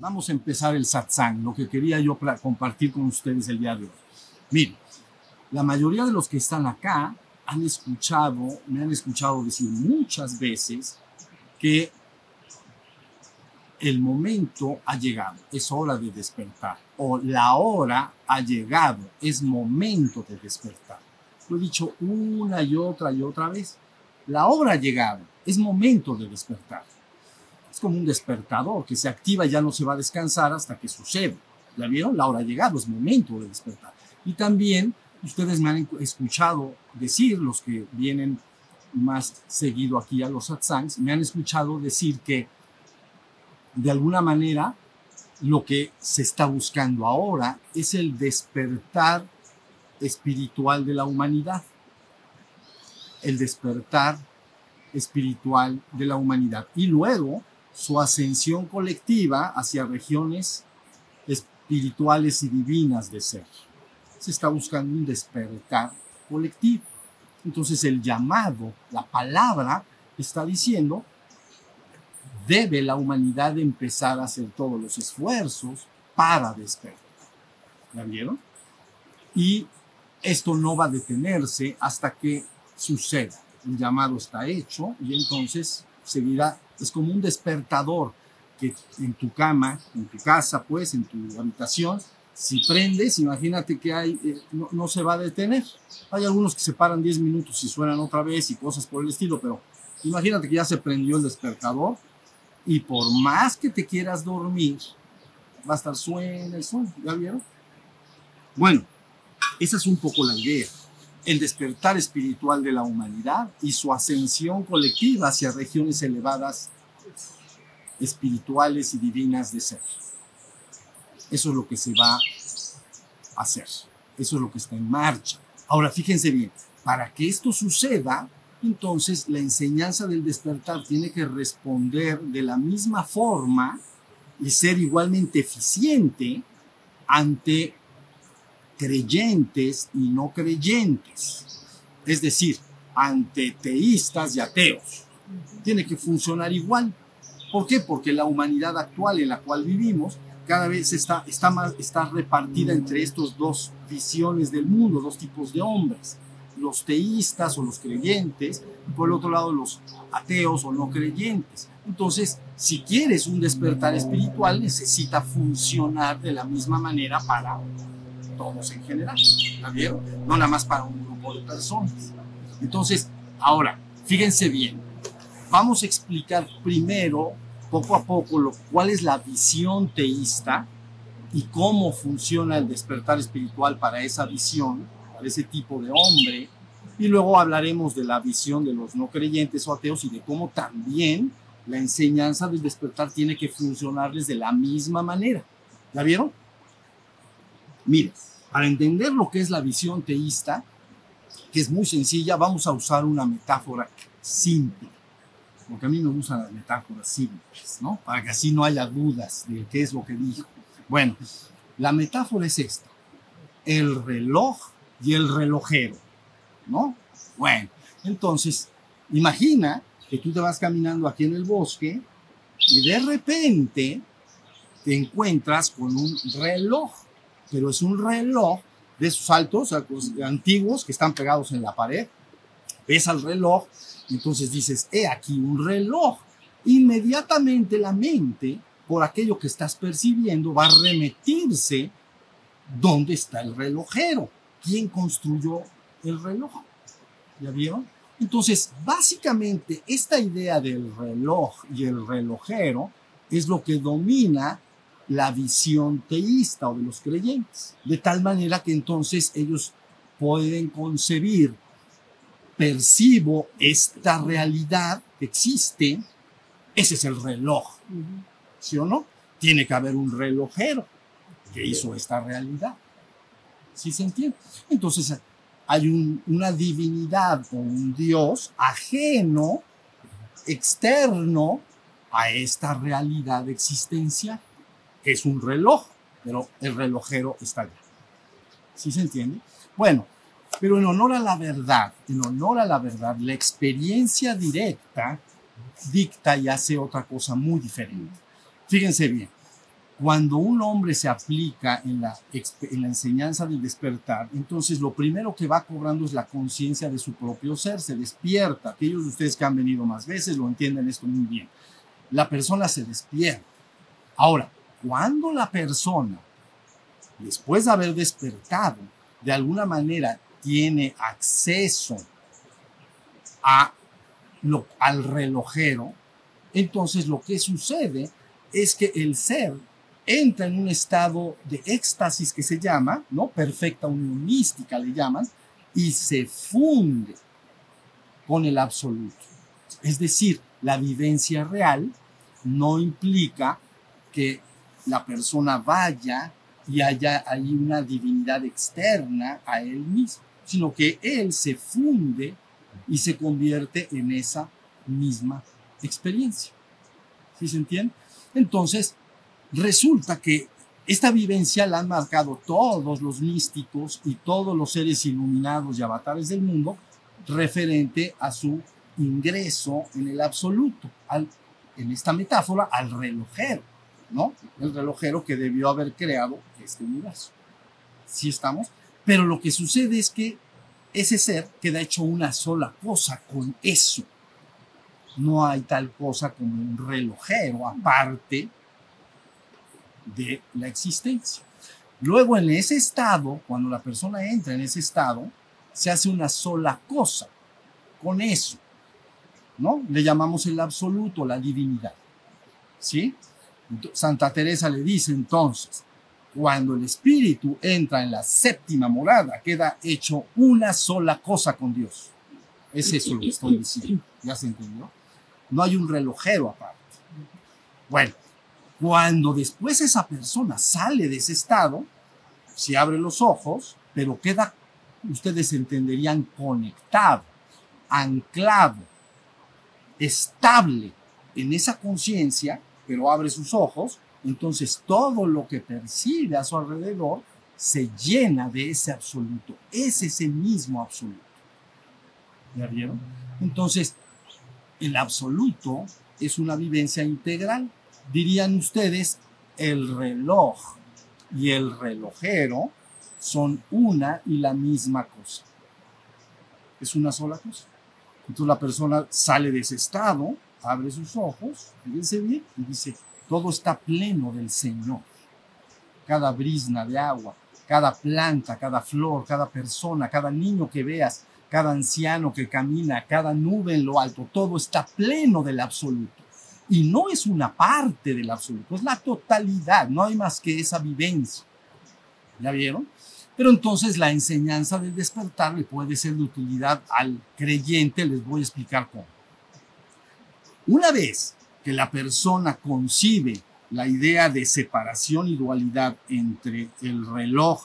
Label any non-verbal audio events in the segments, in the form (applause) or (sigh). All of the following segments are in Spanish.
Vamos a empezar el satsang, lo que quería yo compartir con ustedes el día de hoy. Miren, la mayoría de los que están acá han escuchado, me han escuchado decir muchas veces que el momento ha llegado, es hora de despertar, o la hora ha llegado, es momento de despertar. Lo he dicho una y otra y otra vez. La hora ha llegado, es momento de despertar. Es como un despertador que se activa y ya no se va a descansar hasta que sucede. ¿Ya vieron? La hora ha llegado, es momento de despertar. Y también ustedes me han escuchado decir, los que vienen más seguido aquí a los satsangs, me han escuchado decir que de alguna manera lo que se está buscando ahora es el despertar espiritual de la humanidad. El despertar espiritual de la humanidad. Y luego su ascensión colectiva hacia regiones espirituales y divinas de ser. Se está buscando un despertar colectivo. Entonces el llamado, la palabra, está diciendo, debe la humanidad empezar a hacer todos los esfuerzos para despertar. ¿Ya vieron? Y esto no va a detenerse hasta que suceda. El llamado está hecho y entonces seguirá. Es como un despertador que en tu cama, en tu casa, pues, en tu habitación, si prendes, imagínate que hay, eh, no, no se va a detener. Hay algunos que se paran 10 minutos y suenan otra vez y cosas por el estilo, pero imagínate que ya se prendió el despertador y por más que te quieras dormir, va a estar suena el sueño. ¿Ya vieron? Bueno, esa es un poco la idea. El despertar espiritual de la humanidad y su ascensión colectiva hacia regiones elevadas espirituales y divinas de ser. Eso es lo que se va a hacer. Eso es lo que está en marcha. Ahora, fíjense bien, para que esto suceda, entonces la enseñanza del despertar tiene que responder de la misma forma y ser igualmente eficiente ante creyentes y no creyentes. Es decir, ante teístas y ateos. Tiene que funcionar igual. ¿Por qué? Porque la humanidad actual en la cual vivimos cada vez está, está, más, está repartida entre estos dos visiones del mundo, dos tipos de hombres, los teístas o los creyentes, y por el otro lado los ateos o no creyentes. Entonces, si quieres un despertar espiritual, necesita funcionar de la misma manera para todos en general, ¿la vieron? No nada más para un grupo de personas. Entonces, ahora, fíjense bien, vamos a explicar primero poco a poco lo, cuál es la visión teísta y cómo funciona el despertar espiritual para esa visión, para ese tipo de hombre. Y luego hablaremos de la visión de los no creyentes o ateos y de cómo también la enseñanza del despertar tiene que funcionarles de la misma manera. ¿La vieron? Miren, para entender lo que es la visión teísta, que es muy sencilla, vamos a usar una metáfora simple porque a mí me gustan las metáforas simples, ¿no? Para que así no haya dudas de qué es lo que dijo. Bueno, la metáfora es esta, el reloj y el relojero, ¿no? Bueno, entonces, imagina que tú te vas caminando aquí en el bosque y de repente te encuentras con un reloj, pero es un reloj de esos altos, antiguos que están pegados en la pared. Ves al reloj entonces dices, he aquí un reloj. Inmediatamente la mente, por aquello que estás percibiendo, va a remitirse dónde está el relojero. ¿Quién construyó el reloj? ¿Ya vieron? Entonces, básicamente, esta idea del reloj y el relojero es lo que domina la visión teísta o de los creyentes. De tal manera que entonces ellos pueden concebir percibo esta realidad que existe, ese es el reloj. ¿Sí o no? Tiene que haber un relojero que hizo esta realidad. ¿Sí se entiende? Entonces hay un, una divinidad o un Dios ajeno, externo a esta realidad existencial, es un reloj, pero el relojero está allá. ¿Sí se entiende? Bueno, Pero en honor a la verdad, en honor a la verdad, la experiencia directa dicta y hace otra cosa muy diferente. Fíjense bien, cuando un hombre se aplica en la, en la enseñanza del despertar, entonces lo primero que va cobrando es la conciencia de su propio ser, se despierta. Aquellos de ustedes que han venido más veces lo entienden esto muy bien. La persona se despierta. Ahora, cuando la persona, después de haber despertado, de alguna manera tiene acceso al relojero, entonces lo que sucede es que el ser entra en un estado de éxtasis que se llama, ¿no? Perfecta unión mística le llaman, y se funde con el absoluto. Es decir, la vivencia real no implica que la persona vaya y haya ahí una divinidad externa a él mismo, sino que él se funde y se convierte en esa misma experiencia. ¿Sí se entiende? Entonces, resulta que esta vivencia la han marcado todos los místicos y todos los seres iluminados y avatares del mundo referente a su ingreso en el absoluto, en esta metáfora, al relojero, ¿no? El relojero que debió haber creado este universo. Sí estamos, pero lo que sucede es que ese ser queda hecho una sola cosa con eso. No hay tal cosa como un relojero aparte de la existencia. Luego en ese estado, cuando la persona entra en ese estado, se hace una sola cosa con eso. ¿No? Le llamamos el absoluto, la divinidad. ¿Sí? Santa Teresa le dice entonces, cuando el espíritu entra en la séptima morada, queda hecho una sola cosa con Dios. Es eso lo que estoy diciendo. ¿Ya se entendió? No hay un relojero aparte. Bueno, cuando después esa persona sale de ese estado, se abre los ojos, pero queda, ustedes entenderían, conectado, anclado, estable en esa conciencia, pero abre sus ojos, entonces todo lo que percibe a su alrededor se llena de ese absoluto. Es ese mismo absoluto. ¿Ya vieron? Entonces, el absoluto es una vivencia integral dirían ustedes, el reloj y el relojero son una y la misma cosa. Es una sola cosa. Entonces la persona sale de ese estado, abre sus ojos, fíjense bien, y dice, todo está pleno del Señor. Cada brisna de agua, cada planta, cada flor, cada persona, cada niño que veas, cada anciano que camina, cada nube en lo alto, todo está pleno del absoluto. Y no es una parte del absoluto, es la totalidad, no hay más que esa vivencia. ¿Ya vieron? Pero entonces la enseñanza del despertar le puede ser de utilidad al creyente, les voy a explicar cómo. Una vez que la persona concibe la idea de separación y dualidad entre el reloj,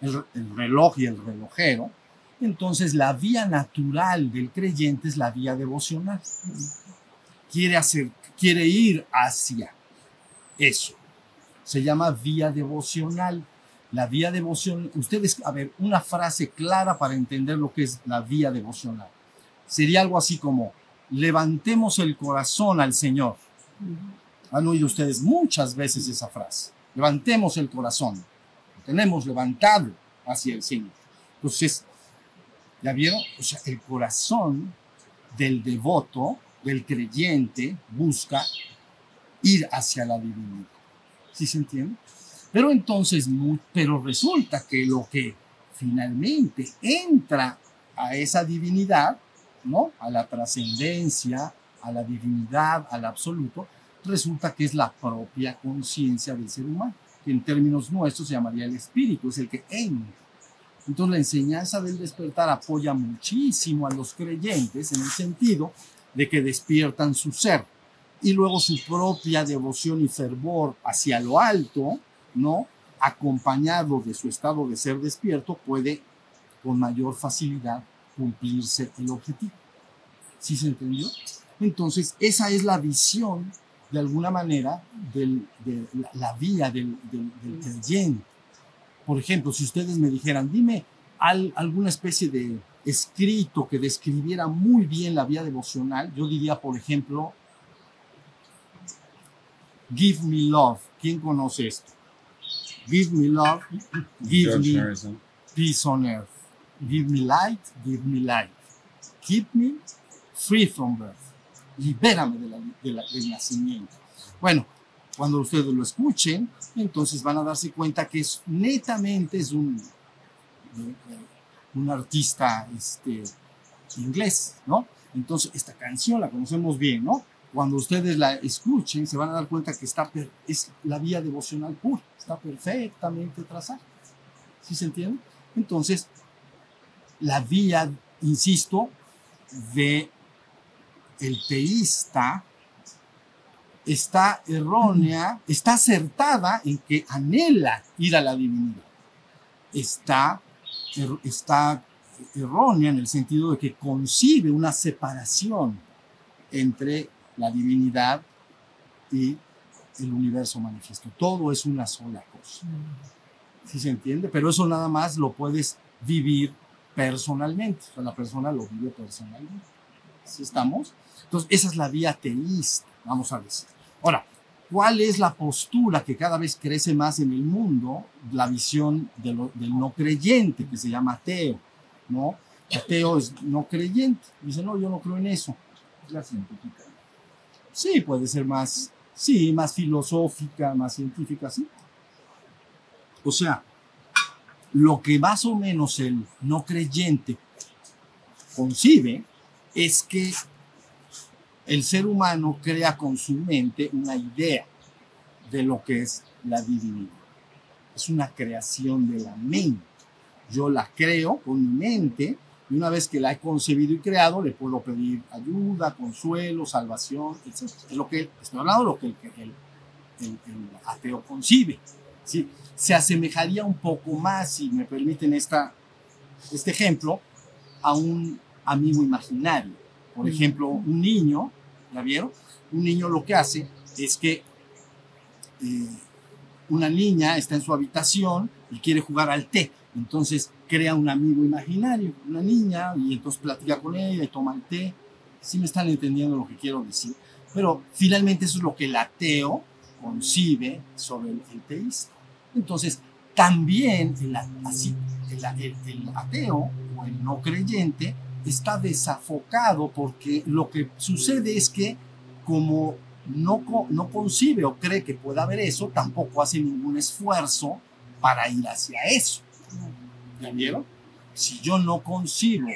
el, el reloj y el relojero, entonces la vía natural del creyente es la vía devocional. Quiere quiere ir hacia eso. Se llama vía devocional. La vía devocional, ustedes, a ver, una frase clara para entender lo que es la vía devocional. Sería algo así como, levantemos el corazón al Señor. Han oído ustedes muchas veces esa frase. Levantemos el corazón. tenemos levantado hacia el Señor. Entonces, ¿ya vieron? O sea, el corazón del devoto del creyente busca ir hacia la divinidad. ¿Sí se entiende? Pero entonces, pero resulta que lo que finalmente entra a esa divinidad, ¿no? A la trascendencia, a la divinidad, al absoluto, resulta que es la propia conciencia del ser humano, que en términos nuestros se llamaría el espíritu, es el que entra. Entonces la enseñanza del despertar apoya muchísimo a los creyentes en el sentido de que despiertan su ser y luego su propia devoción y fervor hacia lo alto, ¿no? Acompañado de su estado de ser despierto, puede con mayor facilidad cumplirse el objetivo. ¿Sí se entendió? Entonces, esa es la visión, de alguna manera, de la, vía del, del, del creyente. Por ejemplo, si ustedes me dijeran, dime al- alguna especie de escrito que describiera muy bien la vía devocional, yo diría, por ejemplo, Give Me Love. ¿Quién conoce esto? Give me love, give George me Harrison. peace on earth. Give me light, give me life. Keep me free from birth. Libérame de la- de la- del nacimiento. Bueno, cuando ustedes lo escuchen, entonces van a darse cuenta que es netamente es un, un artista este, inglés, ¿no? Entonces, esta canción la conocemos bien, ¿no? Cuando ustedes la escuchen, se van a dar cuenta que está es la vía devocional pura, está perfectamente trazada. ¿Sí se entiende? Entonces, la vía, insisto, de el teísta está errónea, está acertada en que anhela ir a la divinidad. Está, er- está errónea en el sentido de que concibe una separación entre la divinidad y el universo manifiesto. Todo es una sola cosa. ¿Sí se entiende? Pero eso nada más lo puedes vivir personalmente. La persona lo vive personalmente. ¿Sí estamos? Entonces, esa es la vía teísta, vamos a decir. Ahora, ¿cuál es la postura que cada vez crece más en el mundo? La visión de lo- del no creyente, que se llama ateo, ¿no? Ateo es no creyente. Dice, no, yo no creo en eso. La científica. Sí, puede ser más, sí, más filosófica, más científica, sí. O sea, lo que más o menos el no creyente concibe es que el ser humano crea con su mente una idea de lo que es la divinidad. Es una creación de la mente. Yo la creo con mi mente y una vez que la he concebido y creado, le puedo pedir ayuda, consuelo, salvación, etc. Es lo que, estoy hablando lo que el- el ateo concibe. ¿sí? Se asemejaría un poco más, si me permiten esta, este ejemplo, a un amigo imaginario. Por ejemplo, un niño, ¿la vieron? Un niño lo que hace es que eh, una niña está en su habitación y quiere jugar al té. Entonces crea un amigo imaginario, una niña, y entonces platica con ella y toma el té. Sí me están entendiendo lo que quiero decir. Pero finalmente eso es lo que el ateo concibe sobre el, el teísta. Entonces, también el, así, el, el- el ateo o el no creyente está desafocado porque lo que sucede es que como no, no concibe o cree que pueda haber eso, tampoco hace ningún esfuerzo para ir hacia eso. ¿Ya vieron? Si yo no concibo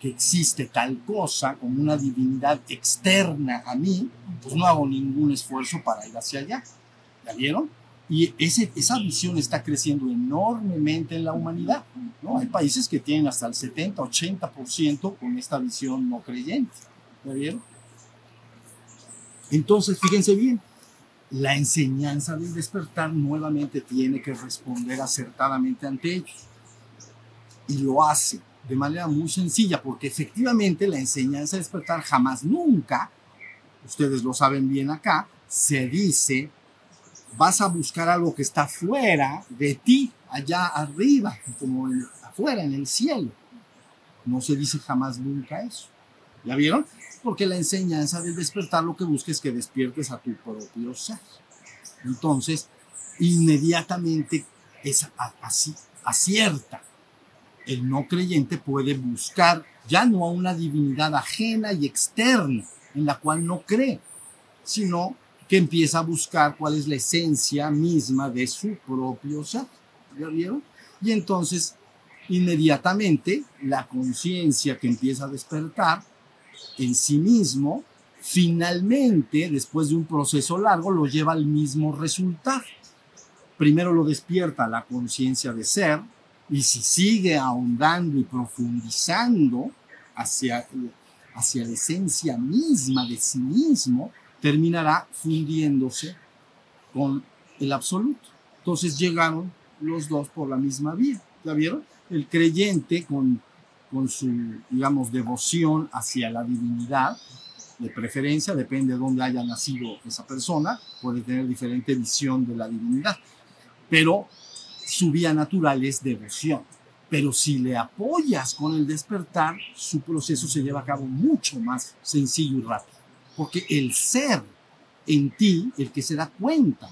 que existe tal cosa como una divinidad externa a mí, pues no hago ningún esfuerzo para ir hacia allá. ¿Ya vieron? Y ese, esa visión está creciendo enormemente en la humanidad. ¿no? Hay países que tienen hasta el 70, 80% con esta visión no creyente. ¿Ya vieron? Entonces, fíjense bien, la enseñanza del despertar nuevamente tiene que responder acertadamente ante ellos. Y lo hace de manera muy sencilla, porque efectivamente la enseñanza del despertar jamás, nunca, ustedes lo saben bien acá, se dice, vas a buscar algo que está fuera de ti, allá arriba, como en- afuera, en el cielo. No se dice jamás nunca eso. ¿Ya vieron? Porque la enseñanza del despertar lo que busca es que despiertes a tu propio ser. Entonces, inmediatamente es así, acierta. El no creyente puede buscar ya no a una divinidad ajena y externa en la cual no cree, sino que empieza a buscar cuál es la esencia misma de su propio ser. ¿Ya vieron? Y entonces, inmediatamente, la conciencia que empieza a despertar en sí mismo, finalmente, después de un proceso largo, lo lleva al mismo resultado. Primero lo despierta la conciencia de ser, y si sigue ahondando y profundizando hacia, hacia la esencia misma de sí mismo, terminará fundiéndose con el absoluto. Entonces llegaron los dos por la misma vía. ¿Ya vieron? El creyente con, con su, digamos, devoción hacia la divinidad, de preferencia, depende de dónde haya nacido esa persona, puede tener diferente visión de la divinidad. Pero su vía natural es devoción. Pero si le apoyas con el despertar, su proceso se lleva a cabo mucho más sencillo y rápido. Porque el ser en ti, el que se da cuenta,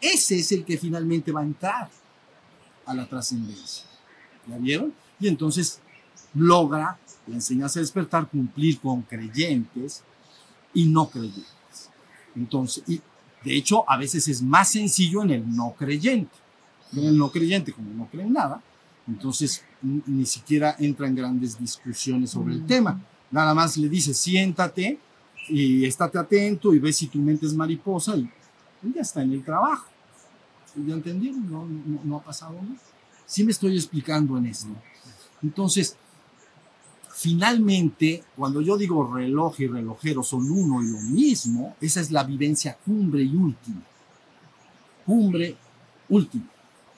ese es el que finalmente va a entrar a la trascendencia. ¿Ya vieron? Y entonces logra la enseñanza de despertar cumplir con creyentes y no creyentes. Entonces, y de hecho, a veces es más sencillo en el no creyente. En el no creyente, como no cree en nada, entonces ni siquiera entra en grandes discusiones sobre el tema. Nada más le dice, siéntate y estate atento y ve si tu mente es mariposa y, ya está en el trabajo. ¿Ya entendieron? No, no, ha pasado nada. Sí me estoy explicando en esto. Entonces, finalmente, cuando yo digo reloj y relojero son uno y lo mismo, esa es la vivencia cumbre y última. Cumbre última.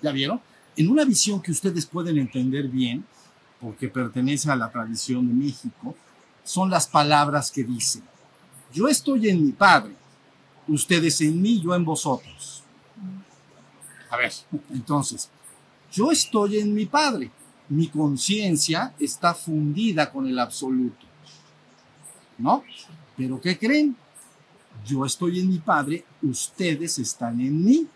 ¿Ya vieron? En una visión que ustedes pueden entender bien, porque pertenece a la tradición de México, son las palabras que dicen, yo estoy en mi Padre, ustedes en mí, yo en vosotros. A ver, entonces, yo estoy en mi Padre, mi conciencia está fundida con el absoluto. ¿No? Pero ¿qué creen? Yo estoy en mi Padre, ustedes están en mí.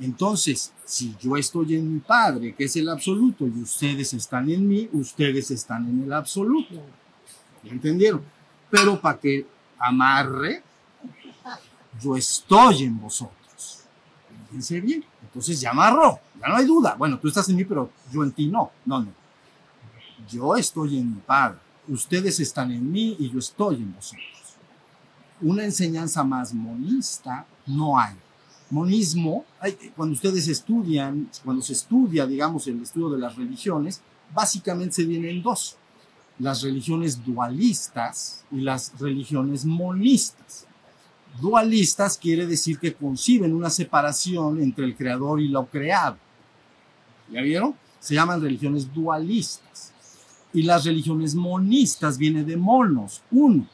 Entonces, si yo estoy en mi Padre, que es el absoluto, y ustedes están en mí, ustedes están en el absoluto. ¿Ya entendieron? Pero para que amarre, yo estoy en vosotros. Fíjense bien. Entonces ya amarró, ya no hay duda. Bueno, tú estás en mí, pero yo en ti no. No, no. Yo estoy en mi Padre. Ustedes están en mí y yo estoy en vosotros. Una enseñanza más monista no hay. Monismo, cuando ustedes estudian, cuando se estudia, digamos, el estudio de las religiones, básicamente se vienen en dos. Las religiones dualistas y las religiones monistas. Dualistas quiere decir que conciben una separación entre el creador y lo creado. ¿Ya vieron? Se llaman religiones dualistas. Y las religiones monistas vienen de monos, uno.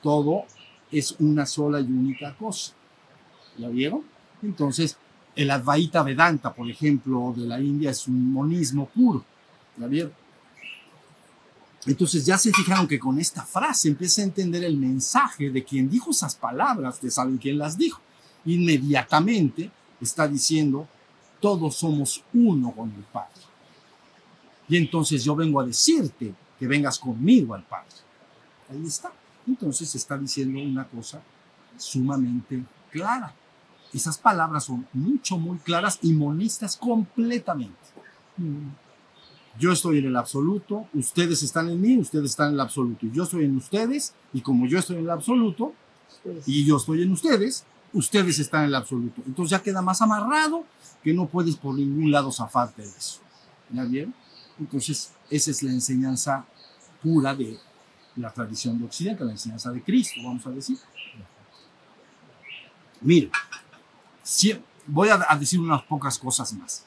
Todo es una sola y única cosa. ¿Ya vieron? Entonces, el Advaita Vedanta, por ejemplo, de la India es un monismo puro. ¿Ya vieron? Entonces ya se fijaron que con esta frase empieza a entender el mensaje de quien dijo esas palabras, que saben quién las dijo. Inmediatamente está diciendo, todos somos uno con el Padre. Y entonces yo vengo a decirte que vengas conmigo al Padre. Ahí está. Entonces está diciendo una cosa sumamente clara. Esas palabras son mucho, muy claras y monistas completamente. Yo estoy en el absoluto, ustedes están en mí, ustedes están en el absoluto. Yo estoy en ustedes, y como yo estoy en el absoluto, y yo estoy en ustedes, ustedes están en el absoluto. Entonces ya queda más amarrado que no puedes por ningún lado zafarte de eso. ¿Ya bien? Entonces, esa es la enseñanza pura de la tradición de Occidente, la enseñanza de Cristo, vamos a decir. Mire, voy a decir unas pocas cosas más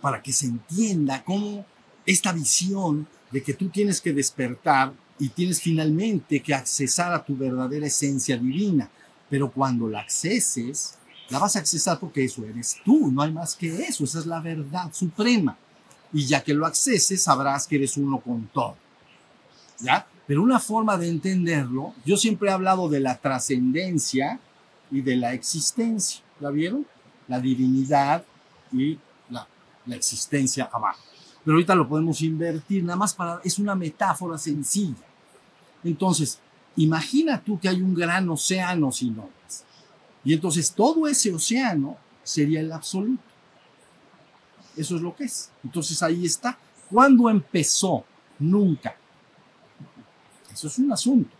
para que se entienda cómo esta visión de que tú tienes que despertar y tienes finalmente que accesar a tu verdadera esencia divina. Pero cuando la acceses, la vas a accesar porque eso eres tú, no hay más que eso, esa es la verdad suprema. Y ya que lo acceses, sabrás que eres uno con todo. ¿Ya? Pero una forma de entenderlo, yo siempre he hablado de la trascendencia y de la existencia. ¿La vieron? La divinidad y la, la existencia abajo pero ahorita lo podemos invertir, nada más para, es una metáfora sencilla. Entonces, imagina tú que hay un gran océano sin olas. Y entonces todo ese océano sería el absoluto. Eso es lo que es. Entonces ahí está. ¿Cuándo empezó? Nunca. Eso es un asunto.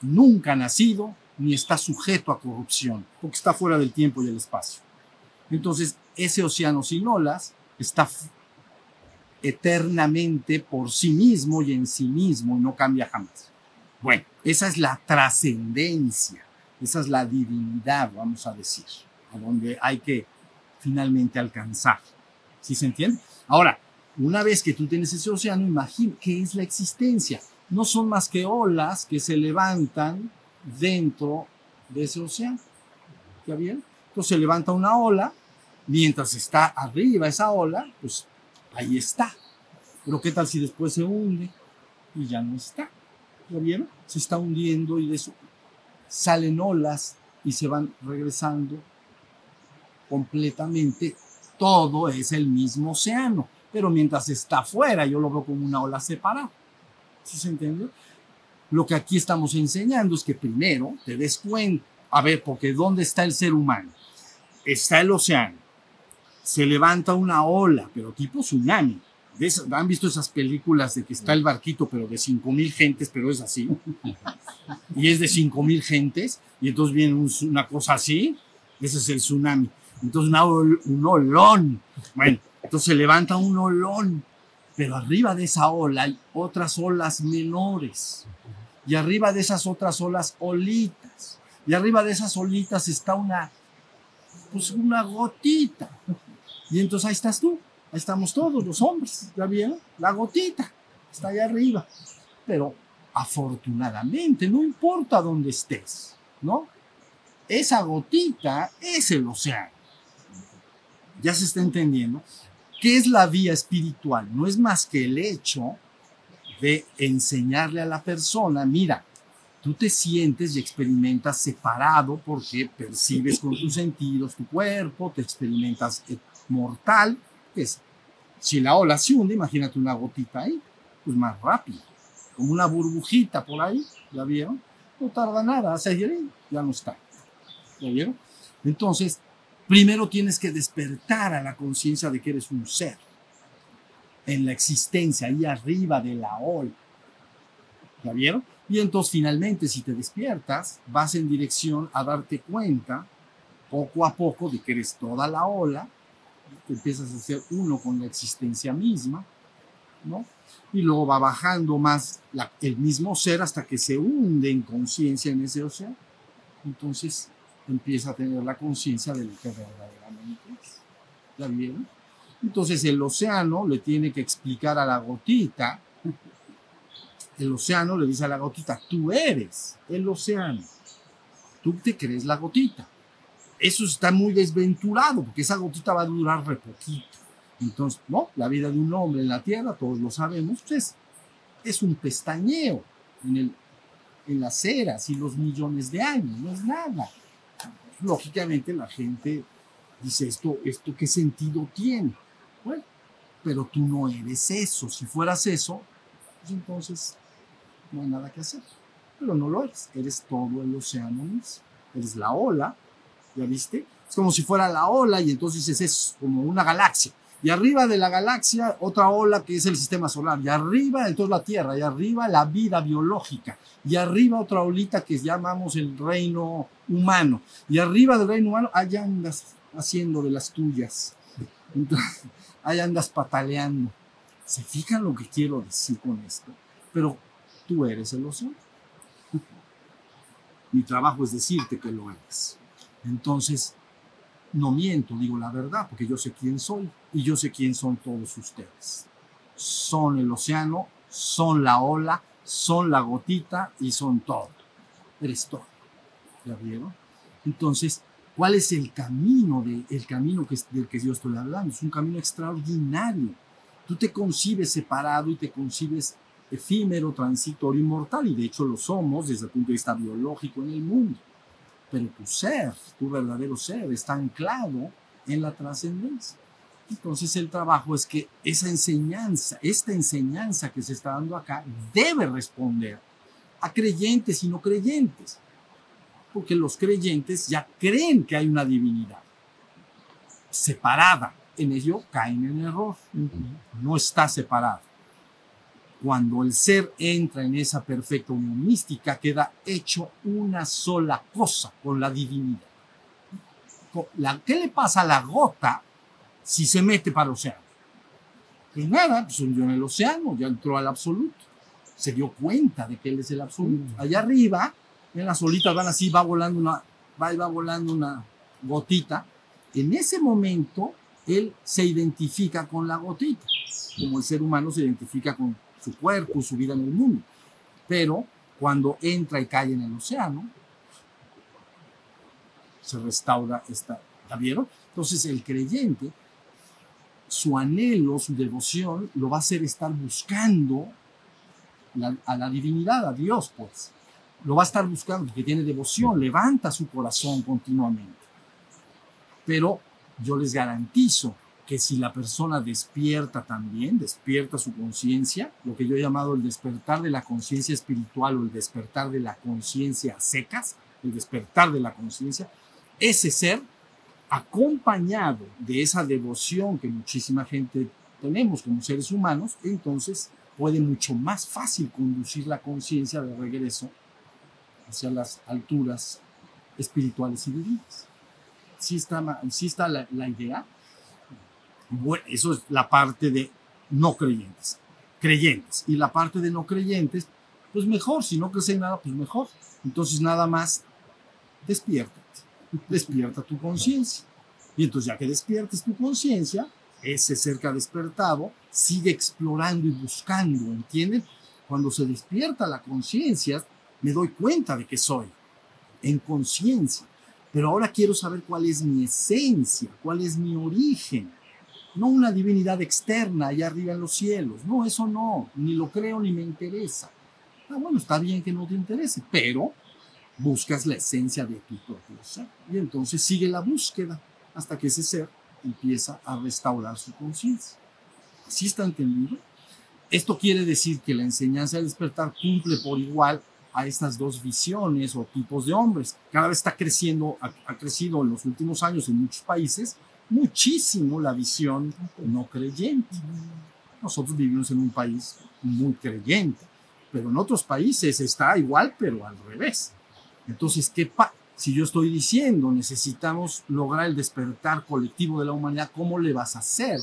Nunca ha nacido ni está sujeto a corrupción, porque está fuera del tiempo y el espacio. Entonces, ese océano sin olas está eternamente por sí mismo y en sí mismo, no cambia jamás. Bueno, esa es la trascendencia, esa es la divinidad, vamos a decir, a donde hay que finalmente alcanzar. ¿Sí se entiende? Ahora, una vez que tú tienes ese océano, imagina qué es la existencia. No son más que olas que se levantan dentro de ese océano. ¿Ya bien? Entonces se levanta una ola, mientras está arriba esa ola, pues ahí está. Pero ¿qué tal si después se hunde y ya no está? ¿Lo vieron? Se está hundiendo y de eso salen olas y se van regresando completamente. Todo es el mismo océano, pero mientras está afuera yo lo veo como una ola separada. ¿Sí se entiende? Lo que aquí estamos enseñando es que primero te des cuenta, a ver, porque ¿dónde está el ser humano? Está el océano, se levanta una ola, pero tipo tsunami. ¿Han visto esas películas de que está el barquito, pero de 5 mil gentes, pero es así? Y es de 5 mil gentes, y entonces viene una cosa así, ese es el tsunami. Entonces un olón, bueno, entonces se levanta un olón, pero arriba de esa ola hay otras olas menores, y arriba de esas otras olas olitas, y arriba de esas olitas está una, pues una gotita, y entonces ahí estás tú Ahí estamos todos los hombres, ¿ya vieron? La gotita está ahí arriba. Pero afortunadamente, no importa dónde estés, ¿no? Esa gotita es el océano. Ya se está entendiendo. ¿Qué es la vía espiritual? No es más que el hecho de enseñarle a la persona, mira, tú te sientes y experimentas separado porque percibes con tus sentidos tu cuerpo, te experimentas mortal, si la ola se hunde, imagínate una gotita ahí, pues más rápido, como una burbujita por ahí, ¿ya vieron? No tarda nada, hace ya no está, ¿ya vieron? Entonces, primero tienes que despertar a la conciencia de que eres un ser en la existencia, ahí arriba de la ola, ¿ya vieron? Y entonces finalmente si te despiertas, vas en dirección a darte cuenta poco a poco de que eres toda la ola empiezas a ser uno con la existencia misma, ¿no? Y luego va bajando más el mismo ser hasta que se hunde en conciencia en ese océano. Entonces empieza a tener la conciencia de lo que verdaderamente es. ¿Ya vieron? Entonces el océano le tiene que explicar a la gotita, (laughs) el océano le dice a la gotita, tú eres el océano, tú te crees la gotita eso está muy desventurado, porque esa gotita va a durar re poquito. Entonces, no, la vida de un hombre en la tierra, todos lo sabemos, pues es un pestañeo en, el, en las eras y los millones de años, no es nada. Lógicamente la gente dice, ¿esto, esto qué sentido tiene? Bueno, pero tú no eres eso. Si fueras eso, pues entonces no hay nada que hacer. Pero no lo eres, eres todo el océano mismo. Eres la ola ¿Ya viste? Es como si fuera la ola y entonces es como una galaxia. Y arriba de la galaxia, otra ola que es el sistema solar. Y arriba, entonces la Tierra. Y arriba, la vida biológica. Y arriba, otra olita que llamamos el reino humano. Y arriba del reino humano, allá andas haciendo de las tuyas. Entonces, ahí andas pataleando. ¿Se fijan lo que quiero decir con esto? Pero tú eres el océano. Mi trabajo es decirte que lo eres. Entonces, no miento, digo la verdad, porque yo sé quién soy y yo sé quién son todos ustedes. Son el océano, son la ola, son la gotita y son todo. Eres todo. ¿Ya? Entonces, ¿cuál es el camino, de, el camino que, del que yo estoy hablando? Es un camino extraordinario. Tú te concibes separado y te concibes efímero, transitorio, inmortal, y de hecho lo somos desde el punto de vista biológico en el mundo pero tu ser, tu verdadero ser, está anclado en la trascendencia. Entonces el trabajo es que esa enseñanza, esta enseñanza que se está dando acá, debe responder a creyentes y no creyentes, porque los creyentes ya creen que hay una divinidad separada, en ello caen en error, no está separada cuando el ser entra en esa perfecta unión mística, queda hecho una sola cosa con la divinidad. ¿Qué le pasa a la gota si se mete para el océano? Pues nada, pues hundió en el océano, ya entró al absoluto. Se dio cuenta de que él es el absoluto. Mm. Allá arriba, en las olitas van así, va volando una, va va volando una gotita. En ese momento, él se identifica con la gotita, como el ser humano se identifica con su cuerpo, su vida en el mundo. Pero cuando entra y cae en el océano, se restaura esta. ¿La vieron? Entonces el creyente su anhelo, su devoción, lo va a hacer estar buscando la- a la divinidad, a Dios, pues. Lo va a estar buscando porque tiene devoción, levanta su corazón continuamente. Pero yo les garantizo que si la persona despierta también, despierta su conciencia, lo que yo he llamado el despertar de la conciencia espiritual o el despertar de la conciencia secas, el despertar de la conciencia, ese ser acompañado de esa devoción que muchísima gente tenemos como seres humanos, entonces puede mucho más fácil conducir la conciencia de regreso hacia las alturas espirituales y divinas. ¿Sí está, sí está la idea? Eso es la parte de no creyentes. Creyentes. Y la parte de no creyentes, pues mejor. Si no crees en nada, pues mejor. Entonces nada más despiértate. Despierta tu conciencia. Y entonces ya que despiertes tu conciencia, ese ha despertado sigue explorando y buscando, ¿entienden? Cuando se despierta la conciencia, me doy cuenta de que soy en conciencia. Pero ahora quiero saber cuál es mi esencia, cuál es mi origen. No una divinidad externa allá arriba en los cielos. No, eso no. Ni lo creo ni me interesa. Ah, bueno, está bien que no te interese, pero buscas la esencia de tu propio ser. Y entonces sigue la búsqueda hasta que ese ser empieza a restaurar su conciencia. ¿Sí está entendido? Esto quiere decir que la enseñanza de despertar cumple por igual a estas dos visiones o tipos de hombres. Cada vez está creciendo, ha, ha crecido en los últimos años en muchos países muchísimo la visión no creyente. Nosotros vivimos en un país muy creyente, pero en otros países está igual, pero al revés. Entonces, ¿qué pa si yo estoy diciendo necesitamos lograr el despertar colectivo de la humanidad, ¿cómo le vas a hacer?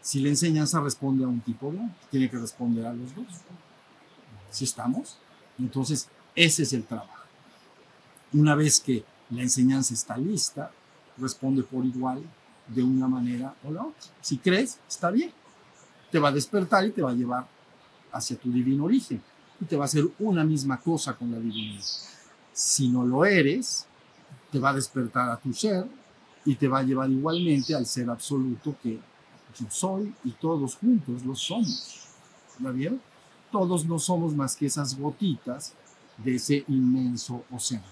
Si la enseñanza responde a un tipo de tiene que responder a los dos. ¿Sí estamos? Entonces, ese es el trabajo. Una vez que la enseñanza está lista, responde por igual de una manera o la otra. Si crees, está bien. Te va a despertar y te va a llevar hacia tu divino origen. Y te va a hacer una misma cosa con la divinidad. Si no lo eres, te va a despertar a tu ser y te va a llevar igualmente al ser absoluto que yo soy y todos juntos lo somos. ¿La vieron? Todos no somos más que esas gotitas de ese inmenso océano.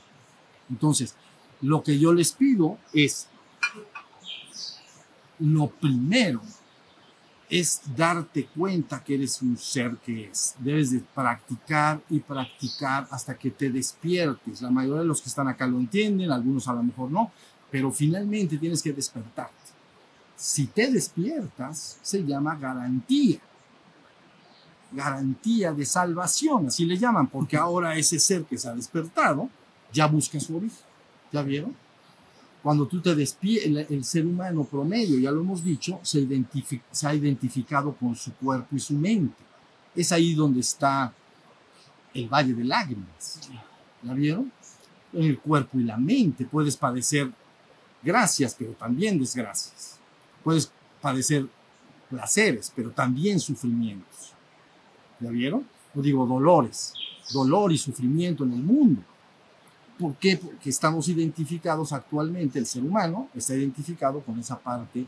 Entonces, lo que yo les pido es, lo primero es darte cuenta que eres un ser que es. Debes de practicar y practicar hasta que te despiertes. La mayoría de los que están acá lo entienden, algunos a lo mejor no, pero finalmente tienes que despertarte. Si te despiertas, se llama garantía. Garantía de salvación, así le llaman, porque ahora ese ser que se ha despertado ya busca su origen. ¿Ya vieron? Cuando tú te despiertas, el, ser humano promedio, ya lo hemos dicho, se, ha identificado con su cuerpo y su mente. Es ahí donde está el valle de lágrimas. ¿Ya vieron? En el cuerpo y la mente puedes padecer gracias, pero también desgracias. Puedes padecer placeres, pero también sufrimientos. ¿Ya vieron? No digo dolores, dolor y sufrimiento en el mundo. ¿Por qué? Porque estamos identificados actualmente, el ser humano está identificado con esa parte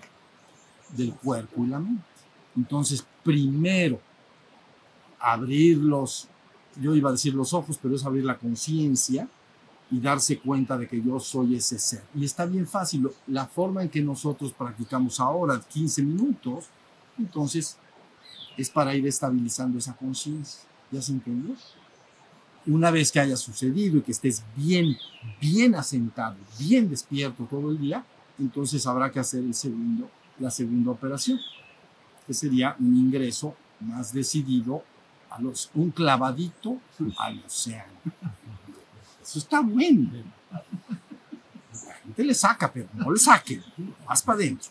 del cuerpo y la mente. Entonces, primero, abrir los, yo iba a decir los ojos, pero es abrir la conciencia y darse cuenta de que yo soy ese ser. Y está bien fácil, la forma en que nosotros practicamos ahora, 15 minutos, entonces es para ir estabilizando esa conciencia. ¿Ya se entendió? Una vez que haya sucedido y que estés bien, bien asentado, bien despierto todo el día, entonces habrá que hacer el segundo, la segunda operación, que sería un ingreso más decidido, a los, un clavadito al océano. Eso está bueno. La gente le saca, pero no le saque, vas para adentro.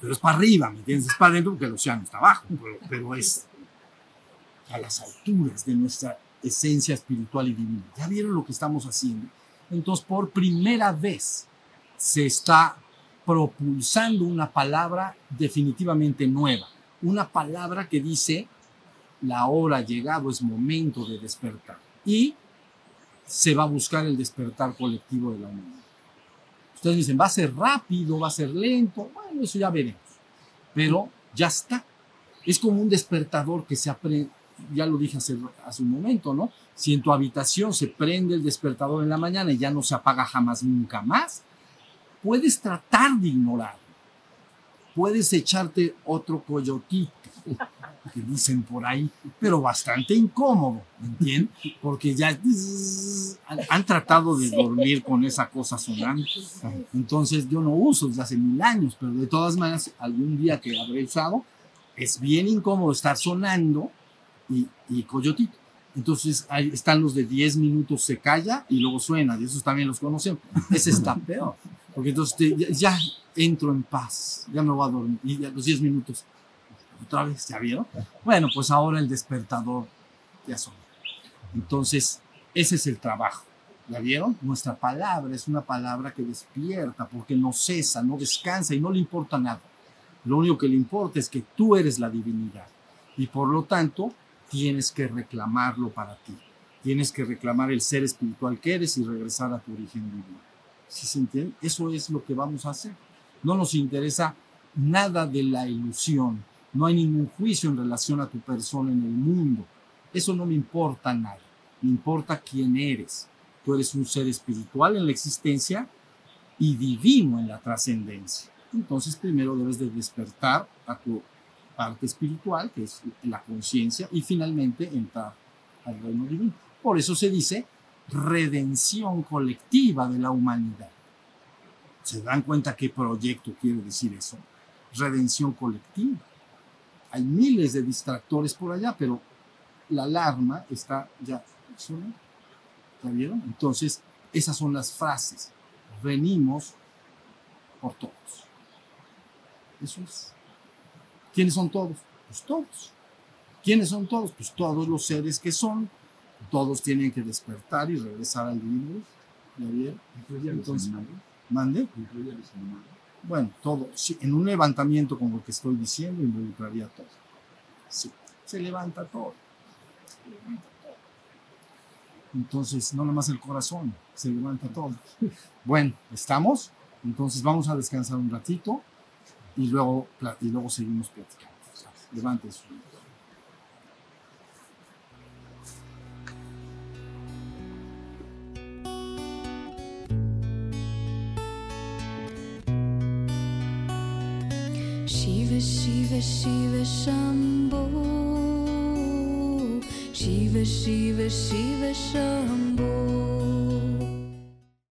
Pero es para arriba, ¿me entiendes? Es para adentro porque el océano está abajo, pero, pero es a las alturas de nuestra esencia espiritual y divina. ¿Ya vieron lo que estamos haciendo? Entonces, por primera vez se está propulsando una palabra definitivamente nueva, una palabra que dice, la hora ha llegado, es momento de despertar. Y se va a buscar el despertar colectivo de la humanidad. Entonces dicen, va a ser rápido, va a ser lento. Bueno, eso ya veremos. Pero ya está. Es como un despertador que se aprende, ya lo dije hace, hace un momento, ¿no? Si en tu habitación se prende el despertador en la mañana y ya no se apaga jamás nunca más, puedes tratar de ignorarlo. Puedes echarte otro coyotito, (laughs) que dicen por ahí, pero bastante incómodo, ¿me entiendes? Porque ya han, han tratado de dormir con esa cosa sonando. Entonces yo no uso desde hace mil años, pero de todas maneras, algún día que habré usado, es bien incómodo estar sonando y, y coyotito. Entonces ahí están los de 10 minutos se calla y luego suena, y esos también los conocemos. Ese está (laughs) peor, porque entonces te- ya, ya entro en paz, ya me voy a dormir, y a los 10 minutos, otra vez, ¿ya vieron? Bueno, pues ahora el despertador ya sonó. Entonces, ese es el trabajo. ¿Ya vieron? Nuestra palabra es una palabra que despierta porque no cesa, no descansa y no le importa nada. Lo único que le importa es que tú eres la divinidad y por lo tanto tienes que reclamarlo para ti. Tienes que reclamar el ser espiritual que eres y regresar a tu origen divino. ¿Sí se entiende? Eso es lo que vamos a hacer. No nos interesa nada de la ilusión. No hay ningún juicio en relación a tu persona en el mundo. Eso no me importa nada. Me importa quién eres. Tú eres un ser espiritual en la existencia y divino en la trascendencia. Entonces primero debes de despertar a tu parte espiritual, que es la conciencia, y finalmente entrar al reino divino. Por eso se dice redención colectiva de la humanidad. ¿Se dan cuenta qué proyecto quiere decir eso? Redención colectiva. Hay miles de distractores por allá, pero la alarma está ya sonando. ¿Ya vieron? Entonces, esas son las frases. Venimos por todos. Eso es. ¿Quiénes son todos? Pues todos. ¿Quiénes son todos? Pues todos los seres que son. Todos tienen que despertar y regresar al libro. ¿Ya vieron? Entonces, mande. Bueno, todo. Sí, en un levantamiento como el que estoy diciendo, involucraría todo. Sí, se levanta todo. Se levanta todo. Entonces, no nomás el corazón, se levanta todo. (laughs) Bueno, ¿estamos? Entonces vamos a descansar un ratito y luego, y luego seguimos platicando. Levante su